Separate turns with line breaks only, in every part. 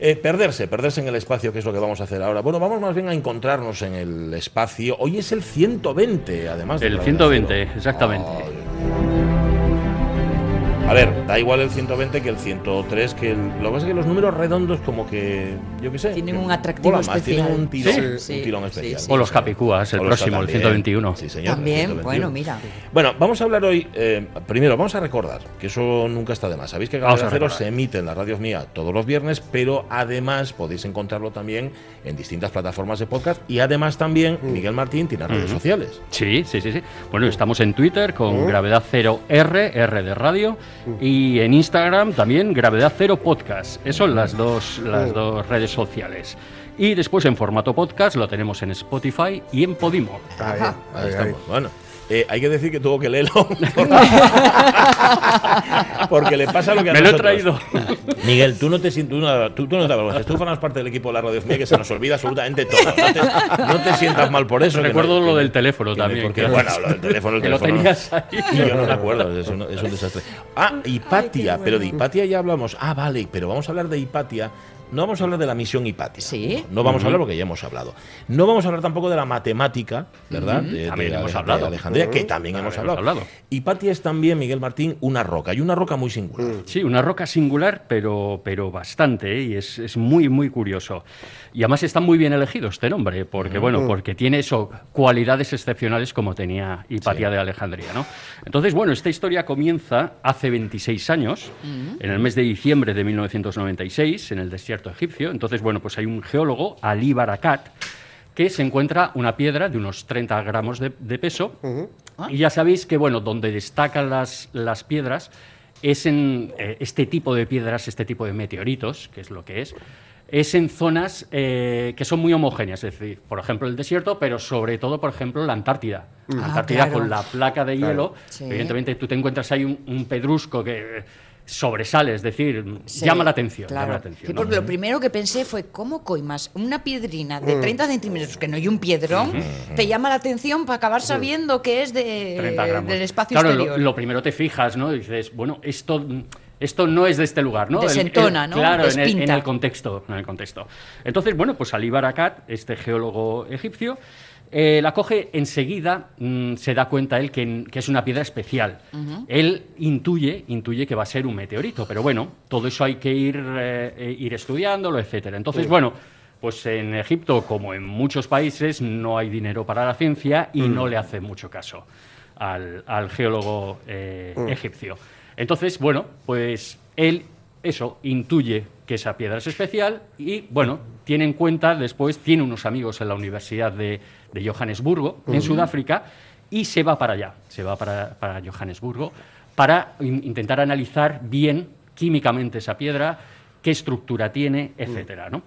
Eh, perderse, perderse en el espacio, que es lo que vamos a hacer ahora. Bueno, vamos más bien a encontrarnos en el espacio. Hoy es el 120, además.
El 120, exactamente.
A ver, da igual el 120 que el 103, que el, lo que pasa es que los números redondos como que, yo qué sé.
Tienen un atractivo especial.
tienen un tirón,
Sí,
un tirón
sí,
especial.
sí,
O los capicúas, el
O
próximo, el
también.
121.
Sí, señor.
También,
121.
bueno, mira.
Bueno, vamos a hablar hoy, eh, primero vamos a recordar, que eso nunca está de más. Sabéis que
Vamos
Gravedad
a
Cero se emite en la radio mía todos los viernes, pero además podéis encontrarlo también en distintas plataformas de podcast y además también Miguel Martín tiene redes sociales.
Sí, sí, sí, sí. Bueno, estamos en Twitter con Gravedad Cero R, R de radio, y en Instagram también Gravedad Cero Podcast. Esas son las dos, las dos redes sociales. Y después en formato podcast lo tenemos en Spotify y en Podimo.
Ahí,
Ahí
ahí, ahí.
estamos. Bueno. Eh, hay que decir que tuvo que leerlo porque le pasa lo que a
Me lo he
nosotros.
traído.
Miguel, tú no te sientes, tú, tú- no te avergüences, tú formas parte del equipo de la radio que se nos olvida absolutamente todo. No te, no te sientas mal por eso.
Recuerdo
no-
lo
que-
del teléfono
que
también,
por qué.
que-
bueno, lo del teléfono, el
que lo
teléfono.
tenías ahí.
Yo no me acuerdo, es un, es un desastre. Ah, Hipatia, pero de Hipatia ya hablamos. Ah, vale, pero vamos a hablar de Hipatia. No vamos a hablar de la misión Hipatia.
Sí.
No vamos a hablar porque ya hemos hablado. No vamos a hablar tampoco de la matemática, ¿verdad? De- de
También hemos
Ale-
hablado.
de Alejandría, que también hemos
También hemos
hablado.
hablado.
Hipatia es también, Miguel Martín, una roca. Y una roca muy singular.
Sí, una roca singular, pero, pero bastante, ¿eh? y es, es muy, muy curioso. Y además está muy bien elegido este nombre, porque, bueno, porque tiene eso, cualidades excepcionales como tenía Hipatia de Alejandría, ¿no? Entonces, bueno, esta historia comienza hace 26 años, en el mes de diciembre de 1996, en el desierto egipcio. Entonces, bueno, pues hay un geólogo, Ali Barakat, que se encuentra una piedra de unos 30 gramos de, de peso. Y ya sabéis que, bueno, donde destacan las, las piedras es en eh, este tipo de piedras, este tipo de meteoritos, que es lo que es, es en zonas eh, que son muy homogéneas, es decir, por ejemplo, el desierto, pero sobre todo, por ejemplo, la Antártida. La
Ah,
Antártida
claro.
con la placa de hielo,
Sí.
evidentemente tú te encuentras ahí un, un pedrusco que sobresale, es decir,
Sí,
llama la atención.
claro.
llama la atención
Sí,
¿no?
porque lo primero que pensé fue, ¿cómo coimas una piedrina de 30 centímetros, que no hay un piedrón, te llama la atención para acabar sabiendo que es de,
30 gramos.
del espacio
claro, lo-
exterior?
Lo, primero te fijas, ¿no? Y dices, bueno, esto, esto no es de este lugar, ¿no?
Desentona,
el-
¿no?
Claro, en el, en
Despinta.
el contexto, en el contexto. Entonces, bueno, pues Ali Barakat, este geólogo egipcio, eh, la coge enseguida, mm, se da cuenta él que, que es una piedra especial. Él intuye, intuye que va a ser un meteorito, pero bueno, todo eso hay que ir, eh, eh, ir estudiándolo, etcétera. Entonces, bueno, pues en Egipto, como en muchos países, no hay dinero para la ciencia y no le hace mucho caso al, al geólogo eh, egipcio. Entonces, bueno, pues él, eso, intuye que esa piedra es especial y, bueno, tiene en cuenta, después tiene unos amigos en la Universidad de, de Johannesburgo, en Sudáfrica, y se va para allá, se va para, para Johannesburgo, para in- intentar analizar bien químicamente esa piedra, qué estructura tiene, etcétera, ¿no?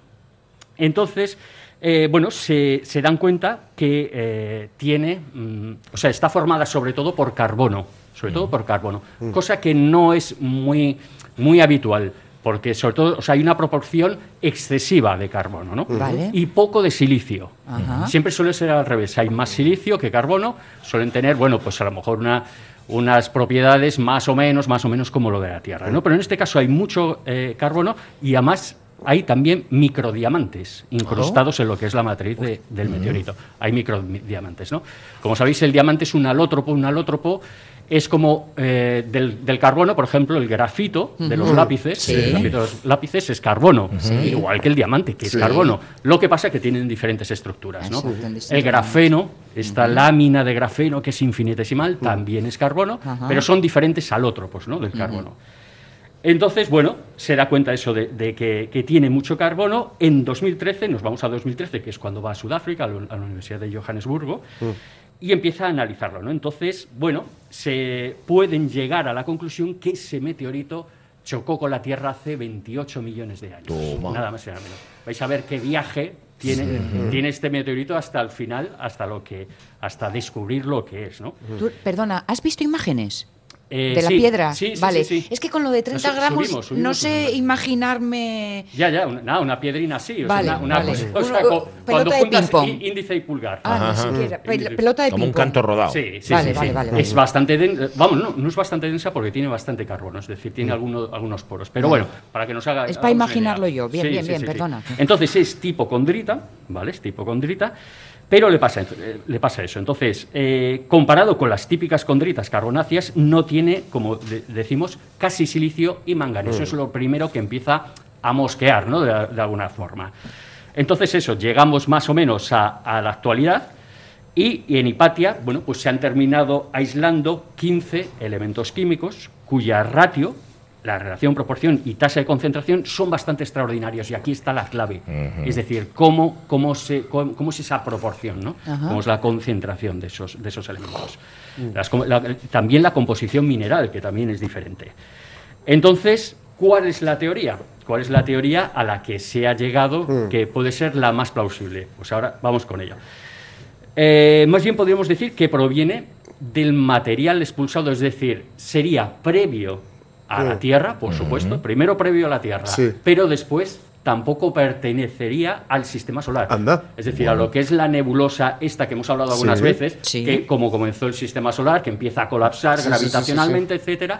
Entonces, eh, bueno, se, se dan cuenta que eh, tiene, mm, o sea, está formada sobre todo por carbono, sobre todo por carbono, cosa que no es muy, muy habitual, porque sobre todo, o sea, hay una proporción excesiva de carbono, ¿no?
Vale.
Y poco de silicio.
Ajá.
Siempre suele ser al revés, hay más silicio que carbono, suelen tener, bueno, pues a lo mejor una, unas propiedades más o menos, más o menos como lo de la Tierra, ¿no? Pero en este caso hay mucho eh, carbono y además hay también microdiamantes incrustados en lo que es la matriz de- del meteorito. Hay microdiamantes, ¿no? Como sabéis, el diamante es un alótropo, un alótropo es como eh, del, del carbono, por ejemplo, el grafito de los lápices,
Sí.
el grafito de los lápices es carbono, igual que el diamante, que es carbono. Lo que pasa es que tienen diferentes estructuras, ¿no? El grafeno, esta lámina de grafeno que es infinitesimal, también es carbono, pero son diferentes alótropos, ¿no? Del carbono. Entonces, bueno, se da cuenta eso de, de que, que tiene mucho carbono. En 2013, nos vamos a 2013, que es cuando va a Sudáfrica, a la, a la Universidad de Johannesburgo, y empieza a analizarlo. ¿no? Entonces, bueno, se pueden llegar a la conclusión que ese meteorito chocó con la Tierra hace 28 millones de años.
Toma.
Nada más y nada menos. Vais a ver qué viaje tiene, tiene este meteorito hasta el final, hasta, lo que, hasta descubrir lo que es. ¿no?
Tú- perdona, ¿has visto imágenes?
Eh,
de la
sí,
piedra.
sí, sí,
vale.
sí, sí.
Es que con lo de 30
Su-
gramos
subimos, subimos,
no sé
subimos.
imaginarme.
Ya, ya, una, nada, una piedrina así. o sea,
Vale,
una, una
vale. Una-
o sea, cuando
de
juntas índice y pulgar.
Ah,
Ajá.
ni
Índice.
pelota de
Como un canto rodado.
Sí, sí,
Vale,
sí,
vale,
sí.
vale, vale.
Es bastante densa. Vamos, no, no es bastante densa porque tiene bastante carbono, es decir, tiene alguno- algunos poros. Pero bueno, para que nos haga.
Es para imaginarlo
idea.
yo. Bien, bien, bien, perdona.
Entonces es tipo condrita, ¿vale? Es tipo condrita. Pero le pasa, le pasa eso. Entonces, eh, comparado con las típicas condritas carbonáceas, no tiene, como de- decimos, casi silicio y manganeso. Eso es lo primero que empieza a mosquear, ¿no? De, de alguna forma. Entonces, eso, llegamos más o menos a, a la actualidad y, y en Hipatia, bueno, pues se han terminado aislando 15 elementos químicos cuya ratio, la relación, proporción y tasa de concentración son bastante extraordinarios y aquí está la clave. Es decir, cómo, cómo, se, cómo, cómo es esa proporción, ¿no? Cómo es la concentración de esos, de esos elementos. Las la- también la composición mineral, que también es diferente. Entonces, ¿cuál es la teoría? ¿Cuál es la teoría a la que se ha llegado que puede ser la más plausible? Pues ahora vamos con ello. Eh, más bien podríamos decir que proviene del material expulsado, es decir, sería previo a la Tierra, por supuesto, primero previo a la Tierra,
Sí.
pero después tampoco pertenecería al sistema solar.
Anda.
Es decir, a lo que es la nebulosa esta que hemos hablado algunas
Sí.
veces,
Sí.
que como comenzó el sistema solar, que empieza a colapsar
Sí, sí, sí, sí, sí.
gravitacionalmente, etcétera,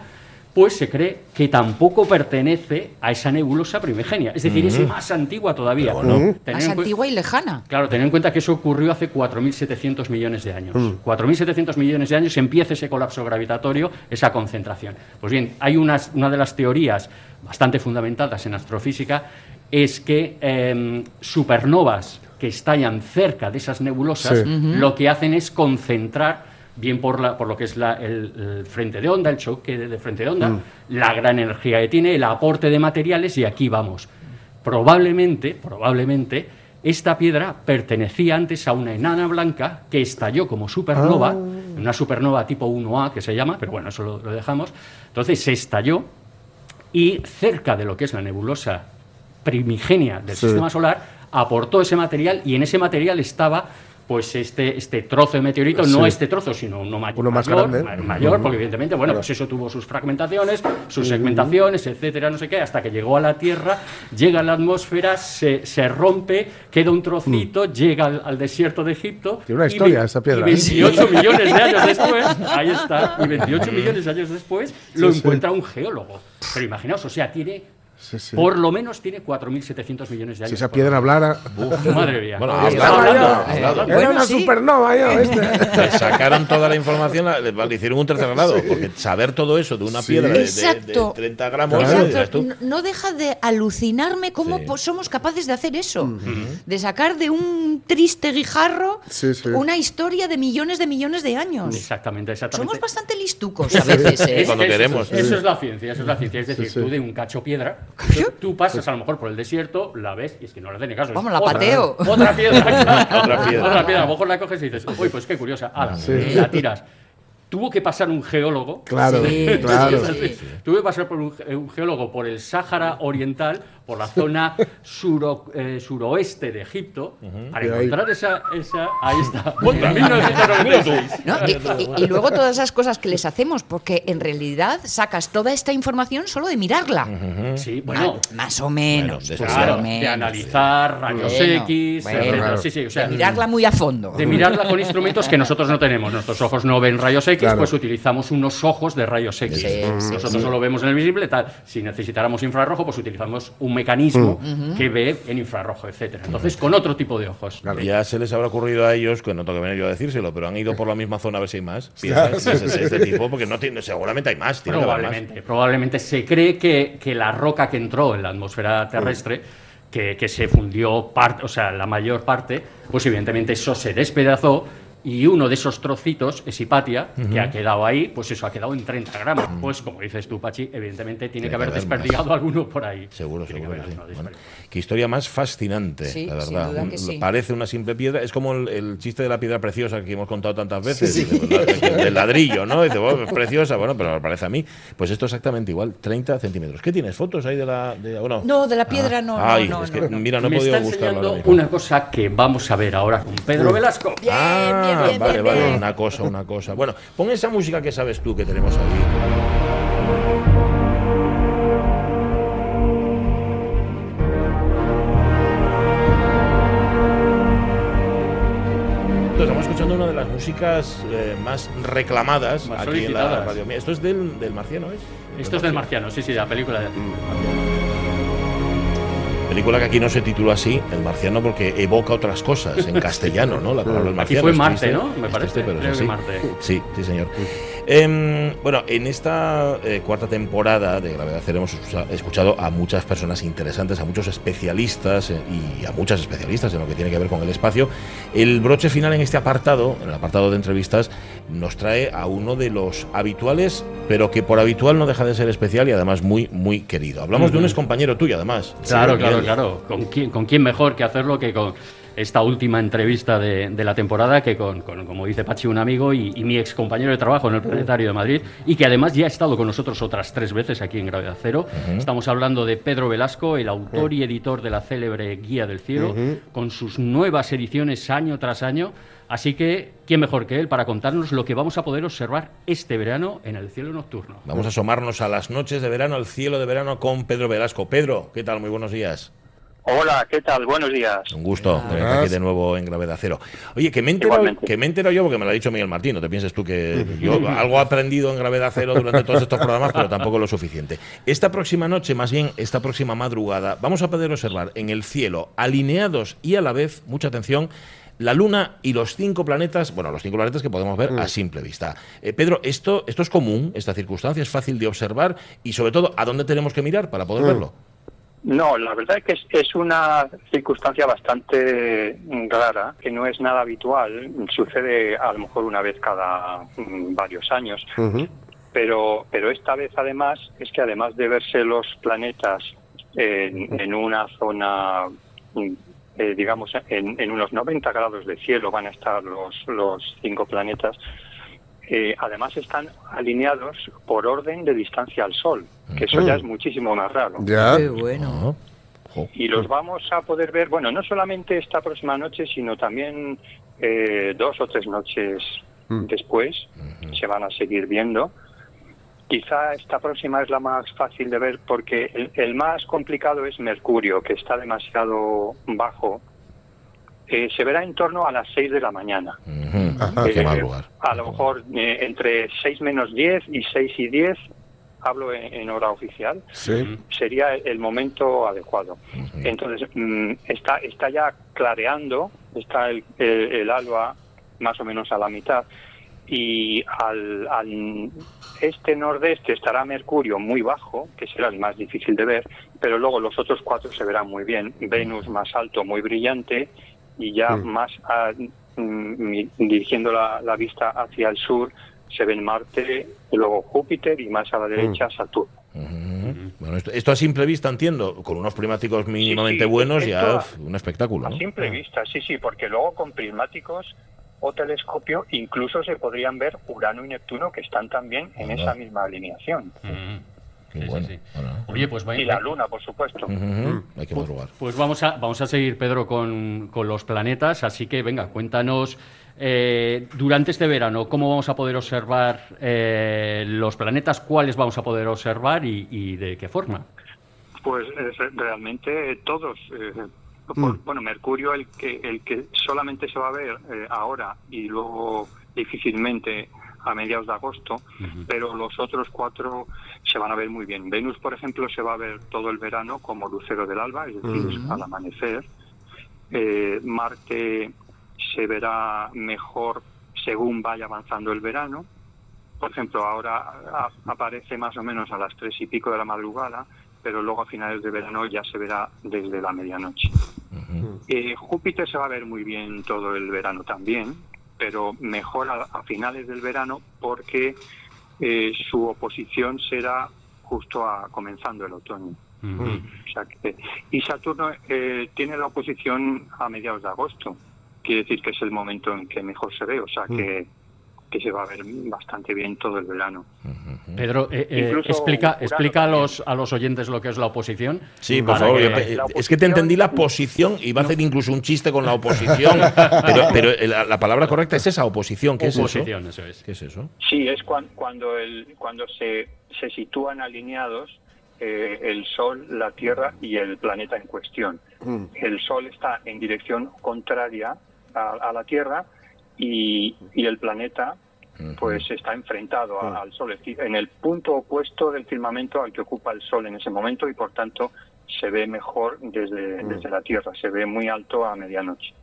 pues se cree que tampoco pertenece a esa nebulosa primigenia. Es decir, es más antigua todavía.
Más antigua y lejana.
Claro, tener en cuenta que eso ocurrió hace 4.700 millones de años.
Mm.
4.700 millones de años empieza ese colapso gravitatorio, esa concentración. Pues bien, hay unas, una de las teorías bastante fundamentadas en astrofísica, es que em, supernovas que estallan cerca de esas nebulosas,
Sí.
lo que hacen es concentrar bien por, la, por lo que es la- el, el frente de onda, el choque de, de frente de onda,
Mm.
la gran energía que tiene, el aporte de materiales, y aquí vamos. Probablemente, probablemente, esta piedra pertenecía antes a una enana blanca que estalló como supernova, una supernova tipo 1A que se llama, pero bueno, eso lo, lo dejamos. Entonces se estalló y cerca de lo que es la nebulosa primigenia del
Sí.
sistema solar aportó ese material y en ese material estaba pues este, este trozo de meteorito, no este trozo, sino uno ma-
Uno más
mayor,
grande.
ma- mayor, porque evidentemente, bueno, pues eso tuvo sus fragmentaciones, sus segmentaciones, etcétera, no sé qué, hasta que llegó a la Tierra, llega a la atmósfera, se, se rompe, queda un trocito, llega al, al desierto de Egipto.
Mm. Tiene una
y
historia
ve-
esa piedra,
Y
¿eh?
28 millones de años después, ahí está, y 28 millones de años después lo
sí.
encuentra un geólogo. Pero imaginaos, o sea, tiene,
Sí, sí.
por lo menos tiene 4.700 millones de años.
Si esa piedra hablara.
Madre mía.
Bueno,
Estaba
hablado,
hablando.
hablado,
Eh,
hablado.
Era
Bueno,
una
sí.
supernova, yo, este.
Le sacaron toda la información, le le hicieron un tercer grado, porque saber todo eso de una
Sí.
piedra de, de- de
Exacto.
30 gramos,
Claro.
dirás
Exacto.
tú.
No- No deja de alucinarme cómo somos capaces de hacer eso. De sacar de un triste guijarro
Sí, sí.
una historia de millones de millones de años.
Exactamente, exactamente.
Somos bastante listucos a veces, ¿eh?
Es-
Cuando
eso-
queremos.
Eso es la ciencia, eso es la ciencia. Es decir,
Sí, sí.
tú de un cacho piedra, tú pasas a lo mejor por el desierto, la ves y es que no le hace ni caso.
Vamos, la
otra-
pateo.
Otra piedra.
Otra piedra.
Otra piedra. A lo mejor la coges y dices, uy, pues qué curiosa. Ala,
Sí.
y la tiras. Tuvo que pasar un geólogo.
Claro,
Sí,
claro.
sí, sí.
Tuve que pasar por un, un geólogo por el Sáhara Oriental, por la zona suro- eh, suroeste de Egipto, para
Y ahí-
encontrar esa, esa. Ahí está. En 1996.
¿no? Y, y- y luego todas esas cosas que les hacemos, porque en realidad sacas toda esta información solo de mirarla.
Sí, bueno.
Ma- más o menos.
Bueno, de
más
Claro,
menos.
de analizar rayos
Bueno,
X,
bueno.
Claro.
Sí, sí, o sea,
De mirarla muy a fondo.
de mirarla con instrumentos que nosotros no tenemos. Nuestros ojos no ven rayos X,
Claro.
pues utilizamos unos ojos de rayos X.
Sí, sí,
nosotros solo vemos en el visible, tal. Si necesitáramos infrarrojo, pues utilizamos un mecanismo que ve en infrarrojo, etcétera. Entonces, con otro tipo de ojos.
Ya se les habrá ocurrido a ellos, que no tengo que venir yo a decírselo, pero han ido por la misma zona a ver si hay más piezas de ese- este tipo, porque no tiene, seguramente hay más. tiene haber más.
Probablemente, probablemente se cree que, que la roca que entró en la atmósfera terrestre, que, que se fundió parte, o sea, la mayor parte, pues evidentemente eso se despedazó y uno de esos trocitos es Hipatia, que ha quedado ahí, pues eso ha quedado en 30 gramos. Pues como dices tú, Pachi, evidentemente tiene, que haber
haber más.
desperdigado alguno por ahí.
Seguro,
Tiene que
seguro.
haber
que sí. Bueno, qué historia más fascinante,
Sí,
la
sin
verdad.
duda que
Un-
sí.
Parece una simple piedra. Es como el, el chiste de la piedra preciosa que hemos contado tantas veces, pues, del ladrillo, ¿no? Dice, bueno, es preciosa, bueno, pero me parece a mí. Pues esto exactamente igual, 30 centímetros. ¿Qué tienes? ¿Fotos ahí de la.? De, no?
No, de la piedra no, no,
Ay,
no,
es que,
no, no.
mira, no he
Me
podido buscarlo.
una cosa que vamos a ver ahora con Pedro Velasco.
Bien,
Ah,
Ah, bien,
vale, vale, una cosa, una cosa. Bueno, pon esa música que sabes tú que tenemos aquí. estamos escuchando una de las músicas eh, más reclamadas aquí en la radio. Esto es del, del Marciano, ¿es?
Esto es del Marciano, sí, sí, la película de... Mm.
Película que aquí no se titula así, El Marciano, porque evoca otras cosas en castellano, ¿no? La palabra El
Aquí
Marciano.
fue
es
Marte, ¿no? Me parece.
pero es
que. Marte.
Sí, sí, señor. Em, bueno, en esta eh, cuarta temporada de Gravedad Cero hemos escucha- escuchado a muchas personas interesantes, a muchos especialistas eh, y a muchas especialistas en lo que tiene que ver con el espacio. El broche final en este apartado, en el apartado de entrevistas, nos trae a uno de los habituales, pero que por habitual no deja de ser especial y además muy, muy querido. Hablamos de un
Ujú.
excompañero tuyo, además.
Claro, claro, claro. ¿Con quién, ¿Con quién mejor que hacerlo que con esta última entrevista de, de la temporada que con, con, como dice Pachi, un amigo y, y mi ex compañero de trabajo en el Planetario de Madrid y que además ya ha estado con nosotros otras tres veces aquí en Gravedad Cero. Estamos hablando de Pedro Velasco, el autor y editor de la célebre Guía del Cielo, con sus nuevas ediciones año tras año. Así que, ¿quién mejor que él para contarnos lo que vamos a poder observar este verano en el cielo nocturno?
Vamos a asomarnos a las noches de verano, al cielo de verano con Pedro Velasco. Pedro, ¿qué tal? Muy buenos días.
Hola, ¿qué tal? Buenos días.
Un gusto
Hola.
tenerte aquí de nuevo en Gravedad Cero. Oye, que me
Igualmente.
que me he enterado yo porque me lo ha dicho Miguel Martín. No te pienses tú que yo algo he aprendido en Gravedad Cero durante todos estos programas, pero tampoco lo suficiente. Esta próxima noche, más bien esta próxima madrugada, vamos a poder observar en el cielo, alineados y a la vez, mucha atención, la Luna y los cinco planetas, bueno, los cinco planetas que podemos ver a simple vista. Eh, Pedro, ¿esto, ¿esto es común, esta circunstancia? ¿Es fácil de observar? Y sobre todo, ¿a dónde tenemos que mirar para poder verlo?
No, la verdad es que es, es una circunstancia bastante rara, que no es nada habitual. Sucede a lo mejor una vez cada mm, varios años. Pero, pero esta vez además es que además de verse los planetas en, en una zona, mm, eh, digamos, en, en unos 90 grados de cielo van a estar los, los cinco planetas, eh, además están alineados por orden de distancia al Sol, que eso ya es muchísimo más raro.
Ya.
Qué bueno.
Ah.
Y los vamos a poder ver, bueno, no solamente esta próxima noche, sino también eh, dos o tres noches después se van a seguir viendo. Quizá esta próxima es la más fácil de ver porque el, el más complicado es Mercurio, que está demasiado bajo. Eh, se verá en torno a las 6 de la mañana.
Ajá.
Eh, a lo mejor eh, entre 6 menos 10 y 6 y 10, hablo en, en hora oficial,
Sí.
sería el momento adecuado. Entonces, mm, está, está ya clareando, está el, el, el alba más o menos a la mitad, y al, al este nordeste estará Mercurio muy bajo, que será el más difícil de ver, pero luego los otros cuatro se verán muy bien. Venus más alto, muy brillante, y ya más a- mm, dirigiendo la, la vista hacia el sur se ven Marte, y luego Júpiter y más a la derecha Saturno.
Ujú. Bueno, esto, esto a simple vista entiendo, con unos primáticos mínimamente
sí,
buenos, ya
a-
un espectáculo.
A simple vista, sí, sí, porque luego con prismáticos o telescopio incluso se podrían ver Urano y Neptuno que están también en esa misma alineación.
Mm.
Qué
Sí, sí,
bueno.
sí.
Bueno.
Oye, pues va-
Y la Luna, por supuesto.
Hay que madrugar.
Pues vamos a, vamos a seguir, Pedro, con, con los planetas. Así que, venga, cuéntanos eh, durante este verano cómo vamos a poder observar eh, los planetas, cuáles vamos a poder observar y, y de qué forma.
Pues eh, re- realmente todos. eh, por- Bueno, Mercurio, el que, el que solamente se va a ver eh, ahora y luego difícilmente a mediados de agosto, pero los otros cuatro se van a ver muy bien. Venus, por ejemplo, se va a ver todo el verano como lucero del alba, es decir, al amanecer. Eh, Marte se verá mejor según vaya avanzando el verano. Por ejemplo, ahora a- aparece más o menos a las tres y pico de la madrugada, pero luego a finales de verano ya se verá desde la medianoche. Eh, Júpiter se va a ver muy bien todo el verano también, pero mejor a, a finales del verano porque eh, su oposición será justo a comenzando el otoño. O sea que- y Saturno eh, tiene la oposición a mediados de agosto, quiere decir que es el momento en que mejor se ve, o sea que, que se va a ver bastante bien todo el verano.
Pedro, eh, eh, explica, explica a los, a los oyentes lo que es la oposición.
Sí, por favor.
que-
la
es que te entendí la posición y va a hacer incluso un chiste con la oposición. pero pero la, la palabra correcta es esa oposición. ¿Qué es eso?
Oposición, eso es.
¿Qué es eso?
Sí, es cuan- cuando, el, cuando se, se sitúan alineados eh, el Sol, la Tierra y el planeta en cuestión. El Sol está en dirección contraria a, a la Tierra y, y el planeta pues está enfrentado al Sol, en el punto opuesto del firmamento al que ocupa el Sol en ese momento y por tanto se ve mejor desde, desde la Tierra, se ve muy alto a medianoche.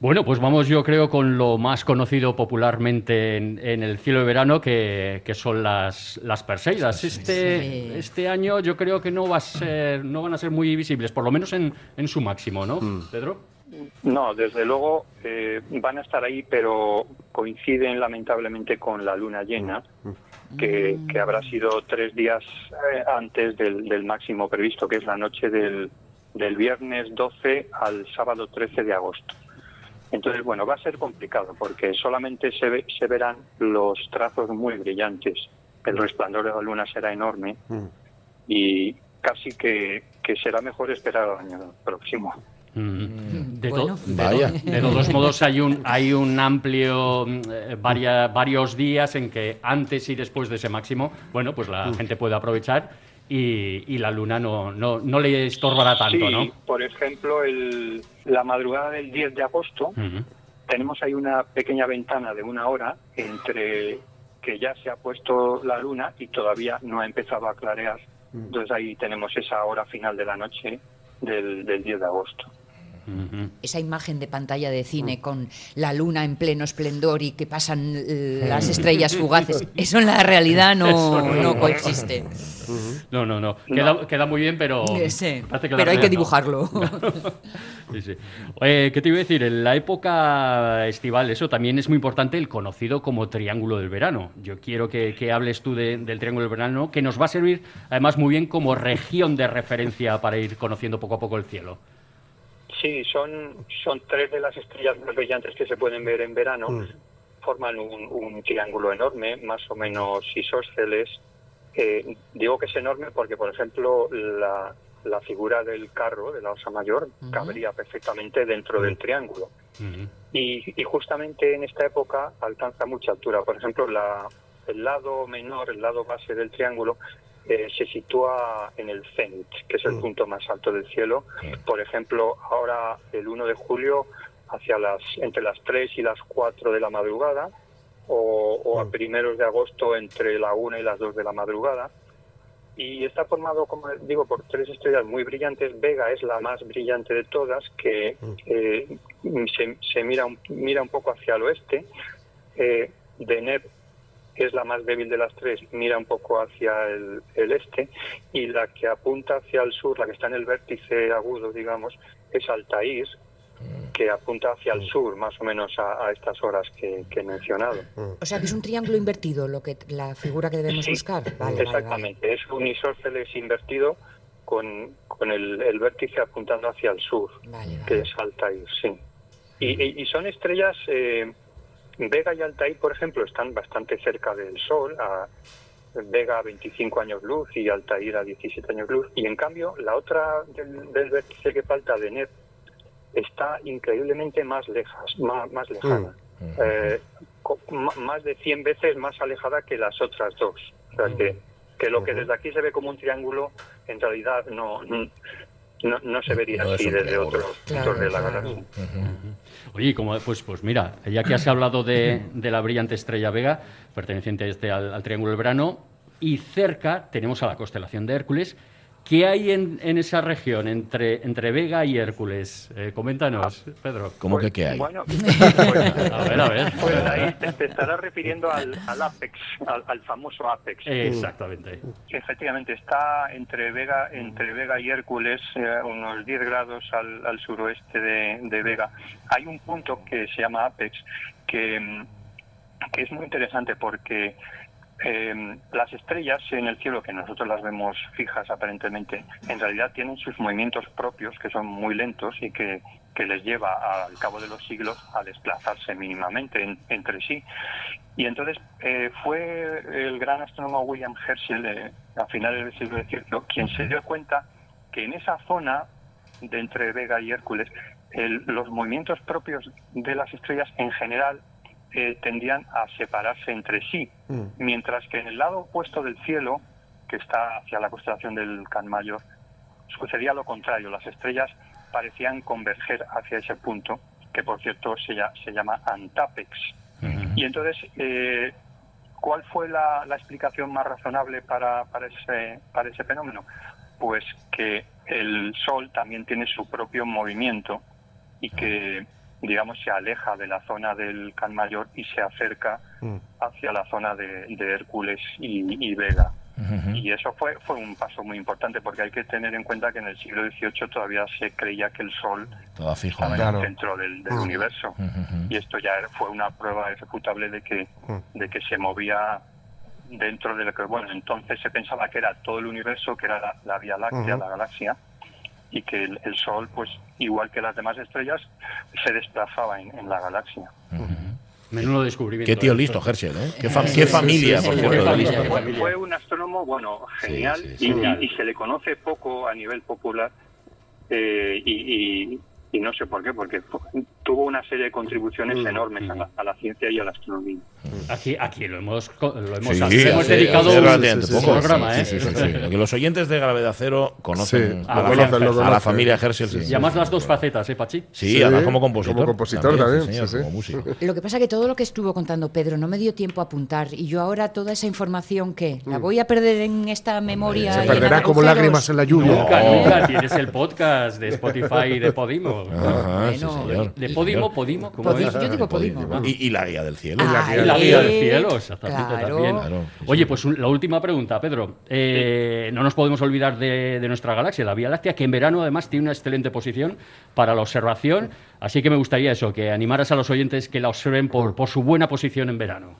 Bueno, pues vamos yo creo con lo más conocido popularmente en, el cielo de verano, que, son las, las Perseidas. Este, este año yo creo que no, va a ser, no van a ser muy visibles, por lo menos en, en su máximo, ¿no, mm. Pedro?
No, desde luego eh, van a estar ahí, pero coinciden lamentablemente con la luna llena, que, que habrá sido tres días eh, antes del, del, máximo previsto, que es la noche del, del viernes 12 al sábado 13 de agosto. Entonces, bueno, va a ser complicado porque solamente se, se verán los trazos muy brillantes. El resplandor de la luna será enorme mm. y casi que, que será mejor esperar al año próximo.
Mm. De, de, todos modos hay un hay un amplio eh, varios días en que antes y después de ese máximo bueno pues la mm. gente puede aprovechar y, la luna no, no, no, le estorbará tanto,
sí, Por ejemplo, el, la madrugada del 10 de agosto tenemos ahí una pequeña ventana de una hora entre que ya se ha puesto la luna y todavía no ha empezado a clarear. Entonces ahí tenemos esa hora final de la noche del, del 10 de agosto.
Esa imagen de pantalla de cine con la luna en pleno esplendor y que pasan eh, las estrellas fugaces, eso en la realidad no, coexiste.
No, no, no. Queda, muy bien, pero.
pero hay que dibujarlo.
¿Qué te iba a decir? En la época estival, eso también es muy importante, el conocido como Triángulo del Verano. Yo quiero que, hables tú del Triángulo del Verano, que nos va a servir además muy bien como región de referencia para ir conociendo poco a poco el cielo.
Sí, son, son tres de las estrellas más brillantes que se pueden ver en verano. Mm. Forman un, triángulo enorme, más o menos isósceles. digo que es enorme porque, por ejemplo, la, la figura del carro, de la Osa Mayor, cabría perfectamente dentro del triángulo. y, y, justamente en esta época alcanza mucha altura. Por ejemplo, la, el lado menor, el lado base del triángulo, eh, se sitúa en el cenit, que es el mm. punto más alto del cielo. Por ejemplo, ahora el 1 de julio, hacia las entre las 3 y las 4 de la madrugada, o, a mm. primeros de agosto entre la 1 y las 2 de la madrugada. Y está formado, como digo, por tres estrellas muy brillantes. Vega es la más brillante de todas, que mm. eh, se, mira, un, mira un poco hacia el oeste. Eh, Deneb que es la más débil de las tres, mira un poco hacia el, este y la que apunta hacia el sur, la que está en el vértice agudo, digamos, es Altair, que apunta hacia el sur, más o menos a, estas horas que, he mencionado.
O sea que es un triángulo invertido, lo que la figura que debemos buscar.
exactamente, es un isósceles invertido con, con el, vértice apuntando hacia el sur, que es Altair, sí. Y, y, son estrellas eh, Vega y Altair, por ejemplo, están bastante cerca del Sol, a Vega a 25 años luz y Altair a 17 años luz, y en cambio la otra del, vértice que falta de NEP está increíblemente más lejas, más, lejana, mm. eh, más de 100 veces más alejada que las otras dos. O sea que, que lo que desde aquí se ve como un triángulo, en realidad no, no, no se vería así desde otros puntos de la galaxia.
Oye, como, pues, pues mira, ya que has hablado de, de la brillante estrella Vega, perteneciente este al, al Triángulo del Verano, y cerca tenemos a la constelación de Hércules, ¿Qué hay en, en, esa región entre, entre Vega y Hércules? Eh, coméntanos, Pedro.
¿Cómo que qué hay?
Bueno, pues, a ver, a ver. Pues ahí te, estarás refiriendo al, al Apex, al, famoso Apex.
Exactamente.
Efectivamente, está entre Vega, entre Vega y Hércules, eh, unos 10 grados al, al suroeste de, de, Vega. Hay un punto que se llama Apex que, que es muy interesante porque eh, las estrellas en el cielo, que nosotros las vemos fijas aparentemente, en realidad tienen sus movimientos propios que son muy lentos y que, les lleva al cabo de los siglos a desplazarse mínimamente entre sí. Y entonces eh, fue el gran astrónomo William Herschel, eh, a finales del siglo XVIII, quien se dio cuenta que en esa zona de entre Vega y Hércules, los movimientos propios de las estrellas en general eh, tendían a separarse entre sí, mm. mientras que en el lado opuesto del cielo, que está hacia la constelación del Can Mayor, sucedía lo contrario, las estrellas parecían converger hacia ese punto que por cierto se, se llama Antapex. Y entonces, eh, ¿cuál fue la, la, explicación más razonable para, para, ese, para ese fenómeno? Pues que el Sol también tiene su propio movimiento y que digamos, se aleja de la zona del Can Mayor y se acerca mm. hacia la zona de, Hércules y, Vega. Y eso fue, fue un paso muy importante porque hay que tener en cuenta que en el siglo XVIII todavía se creía que el Sol estaba en el centro del, mm. universo. Y esto ya fue una prueba ejecutable de que, mm. de que se movía dentro de lo que, bueno, entonces se pensaba que era todo el universo, que era la, Vía Láctea, la galaxia, y que el, Sol, pues igual que las demás estrellas, se desplazaba en, la galaxia.
Menudo descubrimiento.
Qué tío ¿eh? listo, Herschel, ¿eh? Qué, familia, por cierto.
Fue, un astrónomo, bueno, genial, y, se le conoce poco a nivel popular, eh, y, y no sé por qué, porque tuvo una serie de contribuciones mm, enormes a, la, mm. a, la, ciencia y a la astronomía.
Aquí, aquí lo hemos, lo hemos, hemos dedicado un, programa, ¿eh?
los oyentes de Gravedad Cero conocen a, la, a, la, familia Herschel.
Y además las dos facetas, ¿eh, Pachi?
Sí, además como compositor.
Como compositor también,
como músico.
Lo que pasa es que todo lo que estuvo contando Pedro no me dio tiempo a apuntar y yo ahora toda esa información, ¿qué? ¿La mm. voy a perder en esta memoria?
Se perderá como lágrimas en la lluvia.
Nunca, nunca tienes el podcast de Spotify de Podimo. De Podimo, Podimo.
yo digo Podimo.
Y, la guía del cielo.
y la guía, del cielo, exactamente. También. Oye, pues la última pregunta, Pedro. Eh, no nos podemos olvidar de, nuestra galaxia, la Vía Láctea, que en verano además tiene una excelente posición para la observación. Así que me gustaría eso, que animaras a los oyentes que la observen por, por su buena posición en verano.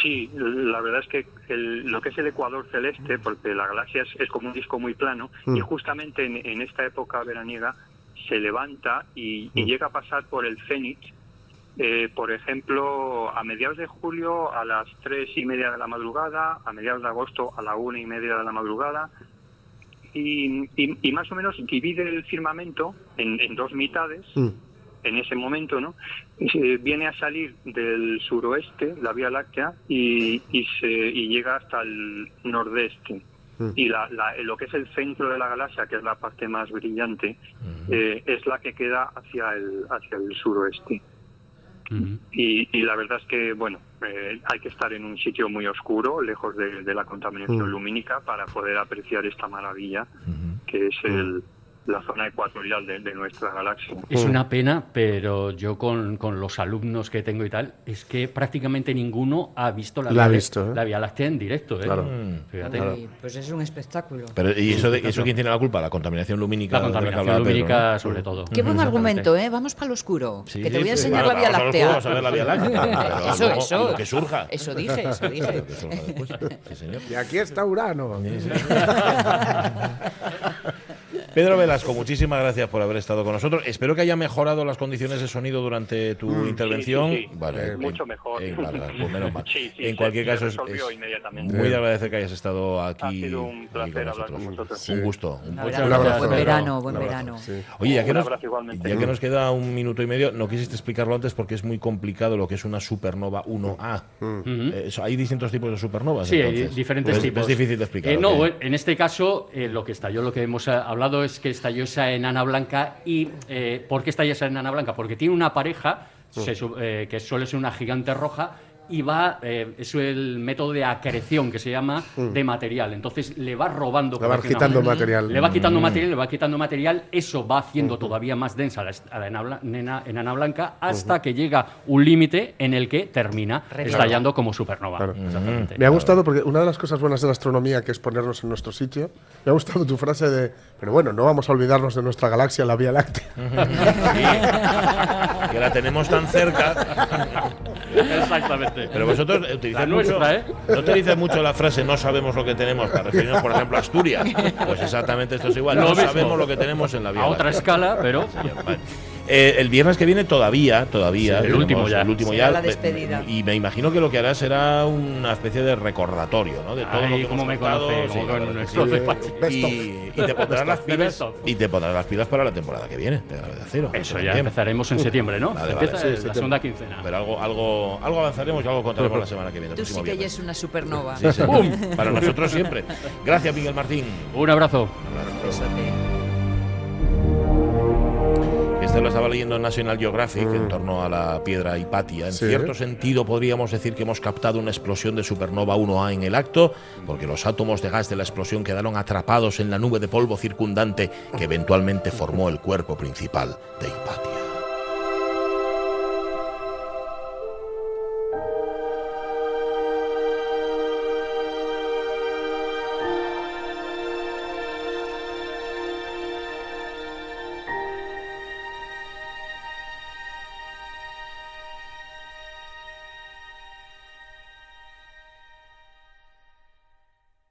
Sí, la verdad es que lo que es el ecuador celeste, porque la galaxia es, como un disco muy plano, y mm. justamente en, esta época veraniega se levanta y, mm. llega a pasar por el cenit, eh, por ejemplo, a mediados de julio a las tres y media de la madrugada, a mediados de agosto a la una y media de la madrugada, y, más o menos divide el firmamento en, dos mitades. Mm. En ese momento, ¿no? viene a salir del suroeste, la Vía Láctea, y, y, se, y llega hasta el nordeste. Mm. y la, lo que es el centro de la galaxia, que es la parte más brillante, eh, es la que queda hacia el, hacia el suroeste. y, la verdad es que, bueno, eh, hay que estar en un sitio muy oscuro, lejos de, la contaminación mm. lumínica, para poder apreciar esta maravilla que es el, la zona ecuatorial de, nuestra galaxia.
Es una pena, pero yo con, con, los alumnos que tengo y tal, es que prácticamente ninguno ha visto la,
la, vía, visto,
¿eh? la vía Láctea en directo. ¿eh?
Claro.
Fíjate. pues es un espectáculo.
Pero, ¿Y eso, de, eso quién tiene la culpa? La contaminación lumínica.
La contaminación lumínica, sobre todo.
Qué buen argumento, ¿eh? Vamos para lo oscuro. que te voy a enseñar la Vía Láctea.
Vamos a ver la Vía Láctea.
eso, eso.
Lo que surja.
Eso dije, eso dije.
Y aquí está Urano.
Pedro Velasco, muchísimas gracias por haber estado con nosotros. Espero que haya mejorado las condiciones de sonido durante tu mm, intervención.
Sí, vale, mucho mejor.
pues menos mal. en cualquier caso, es, muy de agradecer que hayas estado aquí.
Ha sido un placer hablar con vosotros.
Un gusto.
Un, abrazo. Buen verano, buen verano.
Oye, ya que, nos, ya que nos queda un minuto y medio, no quisiste explicarlo antes porque es muy complicado lo que es una supernova 1A. Mm. Eh, hay distintos tipos de supernovas.
Sí, hay diferentes tipos.
Es difícil de explicar. Eh,
no, en este caso, eh, lo que estalló, lo que hemos hablado es que estalló esa enana blanca. ¿Y eh, por qué estalló esa enana blanca? Porque tiene una pareja, eh, que suele ser una gigante roja, y va, eh, es el método de acreción que se llama mm. de material. Entonces le va robando.
Le va quitando material.
Le va quitando mm. material, le va quitando material. Eso va haciendo todavía más densa a la, enana, blanca hasta que llega un límite en el que termina estallando como supernova.
Me ha gustado porque una de las cosas buenas de la astronomía, que es ponernos en nuestro sitio, me ha gustado tu frase de, pero bueno, no vamos a olvidarnos de nuestra galaxia, la Vía Láctea.
que la tenemos tan cerca.
Exactamente.
Pero vosotros mucho, ¿eh? no utilizáis mucho la frase no sabemos lo que tenemos para referirnos, por ejemplo, a Asturias. Pues exactamente esto es igual. no sabemos lo que tenemos en la Vía
A otra escala, pero...
Eh, el viernes que viene todavía, todavía.
el, último ya.
el último ya. Y me imagino que lo que hará será una especie de recordatorio, ¿no? De todo lo que hemos
me conoces,
y, te pondrás las pilas y te pondrás las pilas para la temporada que viene
Cero. Eso ya empezaremos en septiembre, ¿no? Empieza la segunda quincena.
Pero algo, algo, algo avanzaremos y algo contaremos la semana que viene.
Tú sí que ya es una supernova.
Para nosotros siempre. Gracias, Miguel Martín.
Un abrazo.
Un abrazo. Este lo estaba leyendo en National Geographic en torno a la piedra Hipatia. En
Sí.
cierto sentido, podríamos decir que hemos captado una explosión de supernova 1A en el acto, porque los átomos de gas de la explosión quedaron atrapados en la nube de polvo circundante que eventualmente formó el cuerpo principal de Hipatia.